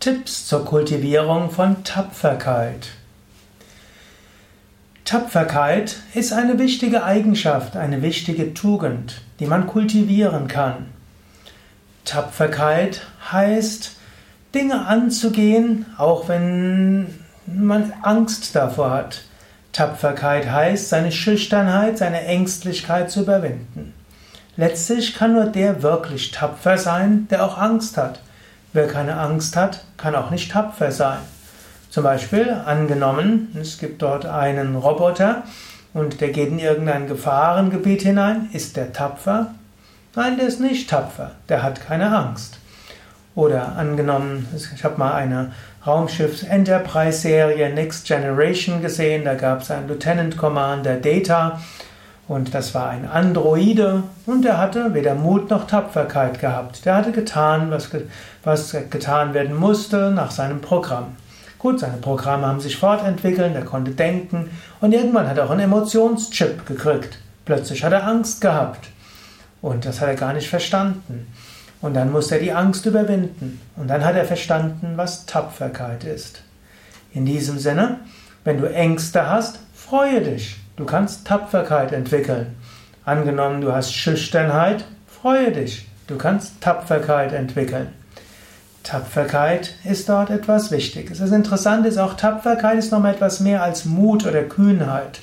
Tipps zur Kultivierung von Tapferkeit. Tapferkeit ist eine wichtige Eigenschaft, eine wichtige Tugend, die man kultivieren kann. Tapferkeit heißt, Dinge anzugehen, auch wenn man Angst davor hat. Tapferkeit heißt, seine Schüchternheit, seine Ängstlichkeit zu überwinden. Letztlich kann nur der wirklich tapfer sein, der auch Angst hat. Wer keine Angst hat, kann auch nicht tapfer sein. Zum Beispiel angenommen, es gibt dort einen Roboter und der geht in irgendein Gefahrengebiet hinein. Ist der tapfer? Nein, der ist nicht tapfer. Der hat keine Angst. Oder angenommen, ich habe mal eine Raumschiffs-Enterprise-Serie Next Generation gesehen. Da gab es einen Lieutenant Commander Data und das war ein Androide und er hatte weder Mut noch Tapferkeit gehabt. Der hatte getan, was, was getan werden musste nach seinem Programm. Gut, seine Programme haben sich fortentwickelt, er konnte denken und irgendwann hat er auch einen Emotionschip gekriegt. Plötzlich hat er Angst gehabt und das hat er gar nicht verstanden. Und dann musste er die Angst überwinden und dann hat er verstanden, was Tapferkeit ist. In diesem Sinne, wenn du Ängste hast, freue dich. Du kannst Tapferkeit entwickeln. Angenommen, du hast Schüchternheit, freue dich. Du kannst Tapferkeit entwickeln. Tapferkeit ist dort etwas Wichtiges. Das Interessante ist auch, Tapferkeit ist nochmal etwas mehr als Mut oder Kühnheit.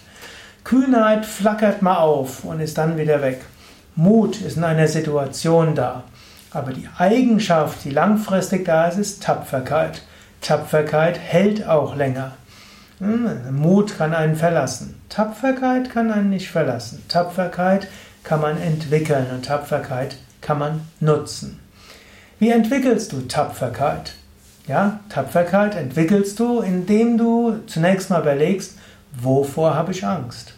Kühnheit flackert mal auf und ist dann wieder weg. Mut ist in einer Situation da. Aber die Eigenschaft, die langfristig da ist, ist Tapferkeit. Tapferkeit hält auch länger. Hm, Mut kann einen verlassen. Tapferkeit kann einen nicht verlassen. Tapferkeit kann man entwickeln und Tapferkeit kann man nutzen. Wie entwickelst du Tapferkeit? Ja, Tapferkeit entwickelst du, indem du zunächst mal überlegst, wovor habe ich Angst?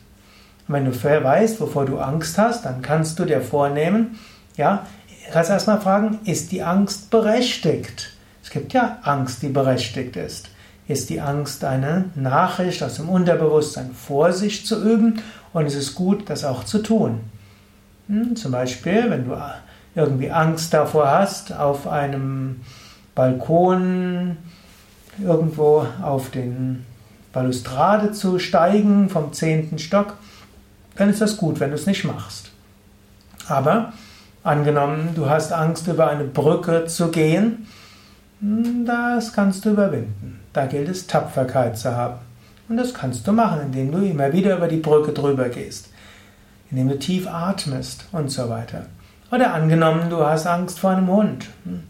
Und wenn du weißt, wovor du Angst hast, dann kannst du dir vornehmen, ja, kannst erstmal fragen, ist die Angst berechtigt? Es gibt ja Angst, die berechtigt ist. Ist die Angst eine Nachricht aus dem Unterbewusstsein, Vorsicht zu üben und es ist gut, das auch zu tun. Hm, zum Beispiel, wenn du irgendwie Angst davor hast, auf einem Balkon irgendwo auf den Balustrade zu steigen vom zehnten Stock, dann ist das gut, wenn du es nicht machst. Aber angenommen, du hast Angst, über eine Brücke zu gehen, hm, das kannst du überwinden. Da gilt es, Tapferkeit zu haben. Und das kannst du machen, indem du immer wieder über die Brücke drüber gehst, indem du tief atmest und so weiter. Oder angenommen, du hast Angst vor einem Hund. Hm,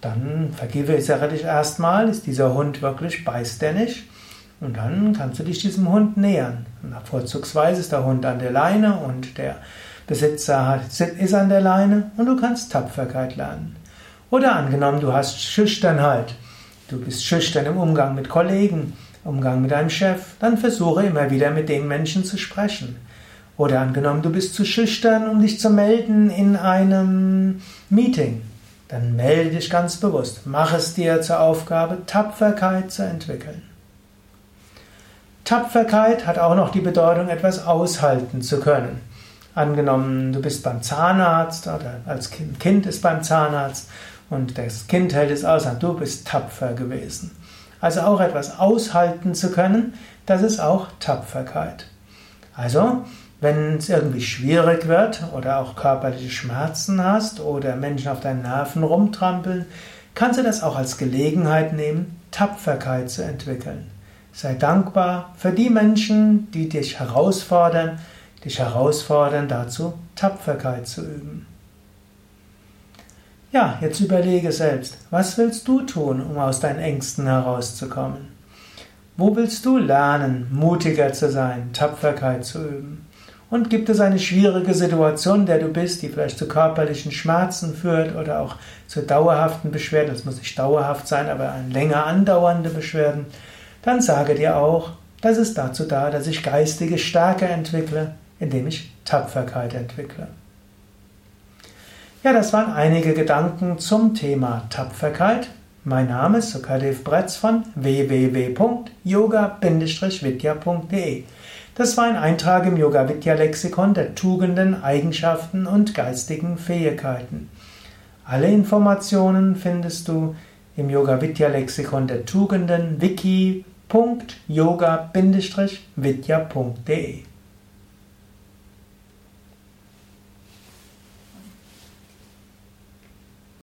dann vergewissere dich erstmal, ist dieser Hund wirklich, beißt der nicht? Und dann kannst du dich diesem Hund nähern. Vorzugsweise ist der Hund an der Leine und der Besitzer ist an der Leine und du kannst Tapferkeit lernen. Oder angenommen, du hast Schüchternheit. Du bist schüchtern im Umgang mit Kollegen, Umgang mit deinem Chef, dann versuche immer wieder mit dem Menschen zu sprechen. Oder angenommen, du bist zu schüchtern, um dich zu melden in einem Meeting, dann melde dich ganz bewusst. Mach es dir zur Aufgabe, Tapferkeit zu entwickeln. Tapferkeit hat auch noch die Bedeutung, etwas aushalten zu können. Angenommen, du bist beim Zahnarzt oder als Kind ist beim Zahnarzt und das Kind hält es aus und du bist tapfer gewesen. Also auch etwas aushalten zu können, das ist auch Tapferkeit. Also, wenn es irgendwie schwierig wird oder auch körperliche Schmerzen hast oder Menschen auf deinen Nerven rumtrampeln, kannst du das auch als Gelegenheit nehmen, Tapferkeit zu entwickeln. Sei dankbar für die Menschen, die dich herausfordern, dich herausfordern dazu, Tapferkeit zu üben. Ja, jetzt überlege selbst, was willst du tun, um aus deinen Ängsten herauszukommen? Wo willst du lernen, mutiger zu sein, Tapferkeit zu üben? Und gibt es eine schwierige Situation, in der du bist, die vielleicht zu körperlichen Schmerzen führt oder auch zu dauerhaften Beschwerden? Das muss nicht dauerhaft sein, aber länger andauernde Beschwerden. Dann sage dir auch, das ist dazu da, dass ich geistige Stärke entwickle, indem ich Tapferkeit entwickle. Ja, das waren einige Gedanken zum Thema Tapferkeit. Mein Name ist Sukadev Bretz von www.yoga-vidya.de. Das war ein Eintrag im Yoga Vidya Lexikon der Tugenden, Eigenschaften und geistigen Fähigkeiten. Alle Informationen findest du im Yoga Vidya Lexikon der Tugenden wiki.yoga-vidya.de